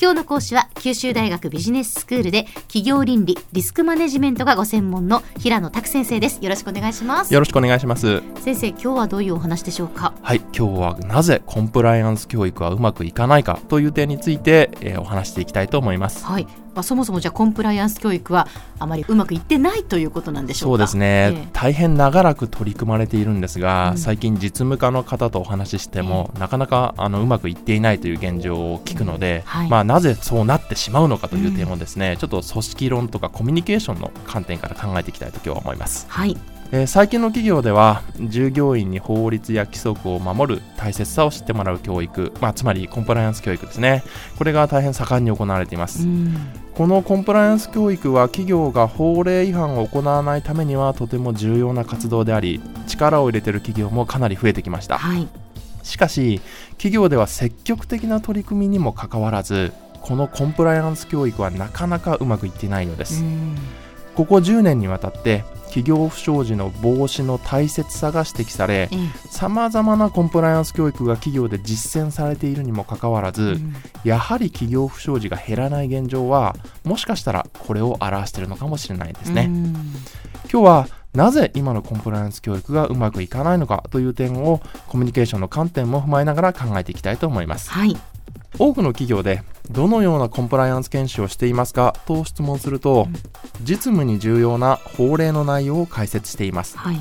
今日の講師は九州大学ビジネススクールで企業倫理リスクマネジメントがご専門の平野拓先生です。よろしくお願いします。よろしくお願いします。先生今日はどういうお話でしょうか？はい、今日はなぜコンプライアンス教育はうまくいかないかという点について、えーお話していきたいと思います。はい、まあ、そもそもじゃあコンプライアンス教育はあまりうまくいってないということなんでしょそううかですね、ええ。大変長らく取り組まれているんですが、うん。最近実務家の方とお話ししても、なかなかあのうまくいっていないという現状を聞くので、はい。まあ、なぜそうなってしまうのかという点をですね、ちょっと組織論とかコミュニケーションの観点から考えていきたいと今日は思います。はい。えー最近の企業では従業員に法律や規則を守る大切さを知ってもらう教育、まあ、つまりコンプライアンス教育ですね。これが大変盛んに行われています、うん。このコンプライアンス教育は企業が法令違反を行わないためにはとても重要な活動であり力を入れている企業もかなり増えてきました。はい。しかし企業では積極的な取り組みにもかかわらずこのコンプライアンス教育はなかなかうまくいっていないのです、うん。ここ10年にわたって企業不祥事の防止の大切さが指摘されええ。さまざまなコンプライアンス教育が企業で実践されているにもかかわらず、うん。やはり企業不祥事が減らない現状はもしかしたらこれを表しているのかもしれないですね、うん。今日はなぜ今のコンプライアンス教育がうまくいかないのかという点をコミュニケーションの観点も踏まえながら考えていきたいと思いますはい多くの企業でどのようなコンプライアンス研修をしていますか？と質問すると、うん。実務に重要な法令の内容を解説しています。はい。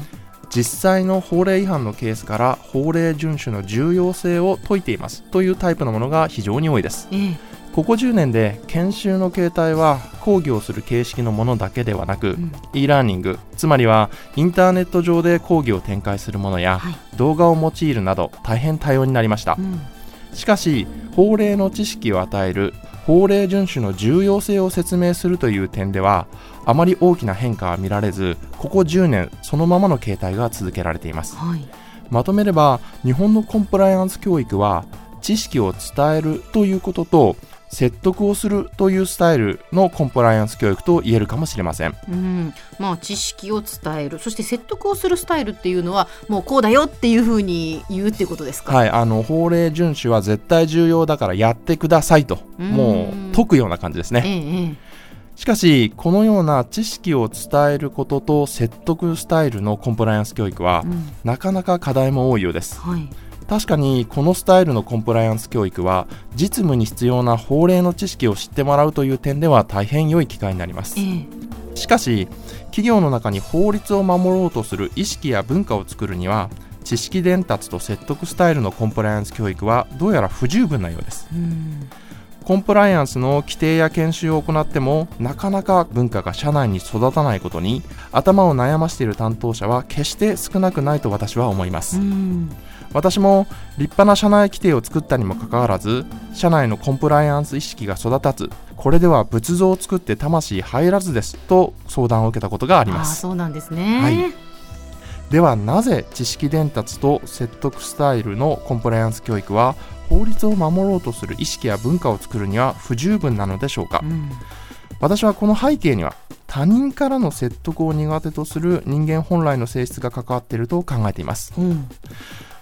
実際の法令違反のケースから法令遵守の重要性を説いています。というタイプのものが非常に多いです。ええ。ここ10年で研修の形態は講義をする形式のものだけではなく、うん。e ラーニングつまりはインターネット上で講義を展開するものや、はい。動画を用いるなど大変多様になりました。うん。しかし法令の知識を与える法令遵守の重要性を説明するという点ではあまり大きな変化は見られずここ10年そのままの形態が続けられています。はい。まとめれば日本のコンプライアンス教育は知識を伝えるということと説得をするというスタイルのコンプライアンス教育と言えるかもしれません。うん、まあ知識を伝える。そして説得をするスタイルっていうのはもうこうだよっていうふうに言うっていうことですか、はいあの法令遵守は絶対重要だからやってくださいと。うん。もう解くような感じですね。えええしかしこのような知識を伝えることと説得スタイルのコンプライアンス教育はえうん。なかなか課題も多いようです。はい確かにこのスタイルのコンプライアンス教育は実務に必要な法令の知識を知ってもらうという点では大変良い機会になります。ええ。しかし企業の中に法律を守ろうとする意識や文化を作るには知識伝達と説得スタイルのコンプライアンス教育はどうやら不十分なようです。うんコンプライアンスの規定や研修を行ってもなかなか文化が社内に育たないことに頭を悩ましている担当者は決して少なくないと私は思います。うん。私も立派な社内規定を作ったにもかかわらず社内のコンプライアンス意識が育たずこれでは仏像を作って魂入らずですと相談を受けたことがあります。そうなんですね、はい。ではなぜ知識伝達と説得スタイルのコンプライアンス教育は法律を守ろうとする意識や文化を作るには不十分なのでしょうか。うん私はこの背景には他人からの説得を苦手とする人間本来の性質が関わっていると考えています。うん。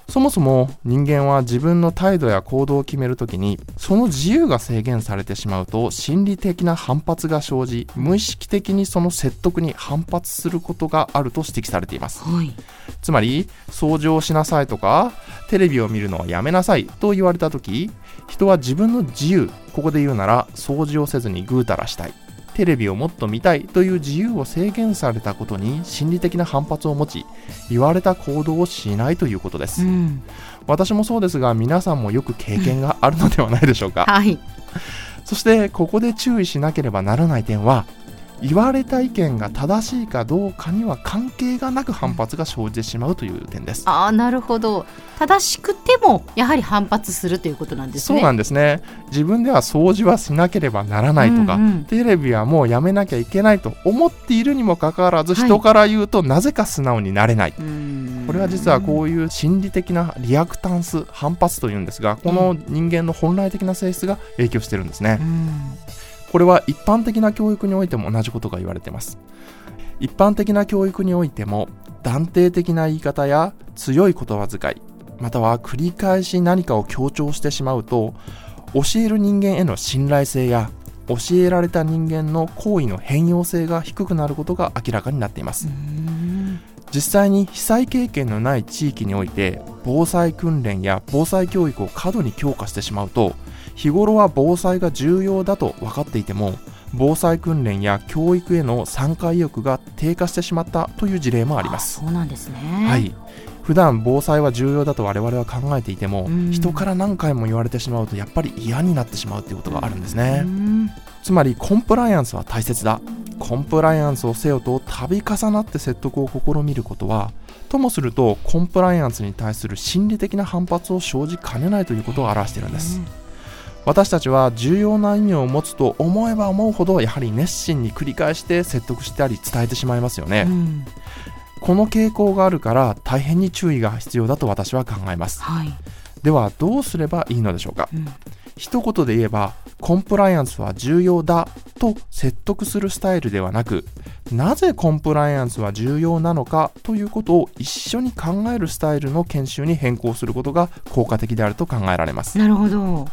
そもそも人間は自分の態度や行動を決めるときにその自由が制限されてしまうと心理的な反発が生じ無意識的にその説得に反発することがあると指摘されています。はい。つまり掃除をしなさいとかテレビを見るのはやめなさいと言われた時人は自分の自由ここで言うなら掃除をせずにぐうたらしたいテレビをもっと見たいという自由を制限されたことに心理的な反発を持ち言われた行動をしないということです、うん。私もそうですが皆さんもよく経験があるのではないでしょうか。はい。そしてここで注意しなければならない点は言われた意見が正しいかどうかには関係がなく反発が生じてしまうという点です。ああなるほど。正しくてもやはり反発するということなんですね。そうなんですね。自分では掃除はしなければならないとか、うんうん。テレビはもうやめなきゃいけないと思っているにもかかわらず、はい。人から言うとなぜか素直になれない。うん。これは実はこういう心理的なリアクタンス反発というんですがこの人間の本来的な性質が影響してるんですね、うんこれは一般的な教育においても同じことが言われています。一般的な教育においても断定的な言い方や強い言葉遣いまたは繰り返し何かを強調してしまうと教える人間への信頼性や教えられた人間の行為の変容性が低くなることが明らかになっています。実際に被災経験のない地域において防災訓練や防災教育を過度に強化してしまうと日頃は防災が重要だと分かっていても防災訓練や教育への参加意欲が低下してしまったという事例もあります。そうなんですね。はい。普段防災は重要だと我々は考えていても、うん。人から何回も言われてしまうとやっぱり嫌になってしまうということがあるんですね、うん。つまりコンプライアンスは大切だ。コンプライアンスをせよと度重なって説得を試みることはともするとコンプライアンスに対する心理的な反発を生じかねないということを表しているんです、私たちは重要な意味を持つと思えば思うほどやはり熱心に繰り返して説得したり伝えてしまいますよね、うん。この傾向があるから大変に注意が必要だと私は考えます。はい、ではどうすればいいのでしょうか。うん。一言で言えばコンプライアンスは重要だと説得するスタイルではなくなぜコンプライアンスは重要なのかということを一緒に考えるスタイルの研修に変更することが効果的であると考えられます。なるほど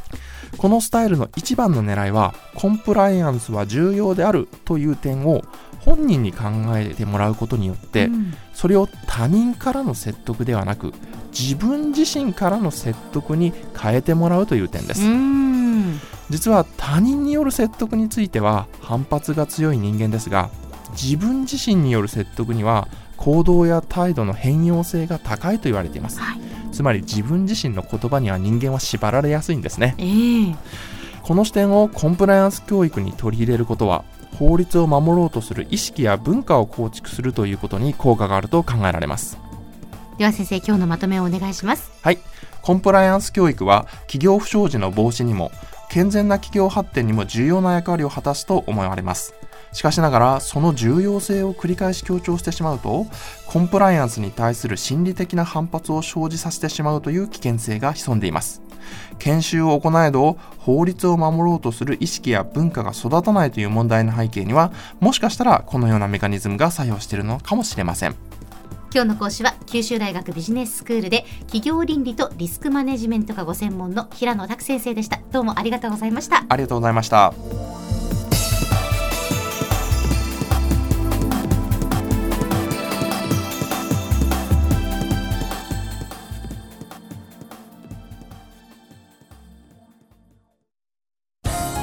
このスタイルの一番の狙いはコンプライアンスは重要であるという点を本人に考えてもらうことによって、うん。それを他人からの説得ではなく自分自身からの説得に変えてもらうという点です、うん。実は他人による説得については反発が強い人間ですが自分自身による説得には行動や態度の変容性が高いと言われています。はい。つまり自分自身の言葉には人間は縛られやすいんですね。ええ。この視点をコンプライアンス教育に取り入れることは法律を守ろうとする意識や文化を構築するということに効果があると考えられます。では先生今日のまとめをお願いします。はい、コンプライアンス教育は企業不祥事の防止にも健全な企業発展にも重要な役割を果たすと思われますしかしながらその重要性を繰り返し強調してしまうとコンプライアンスに対する心理的な反発を生じさせてしまうという危険性が潜んでいます。研修を行えど法律を守ろうとする意識や文化が育たないという問題の背景にはもしかしたらこのようなメカニズムが作用しているのかもしれません。今日の講師は九州大学ビジネススクールで企業倫理とリスクマネジメントがご専門の平野拓先生でした。どうもありがとうございました。ありがとうございました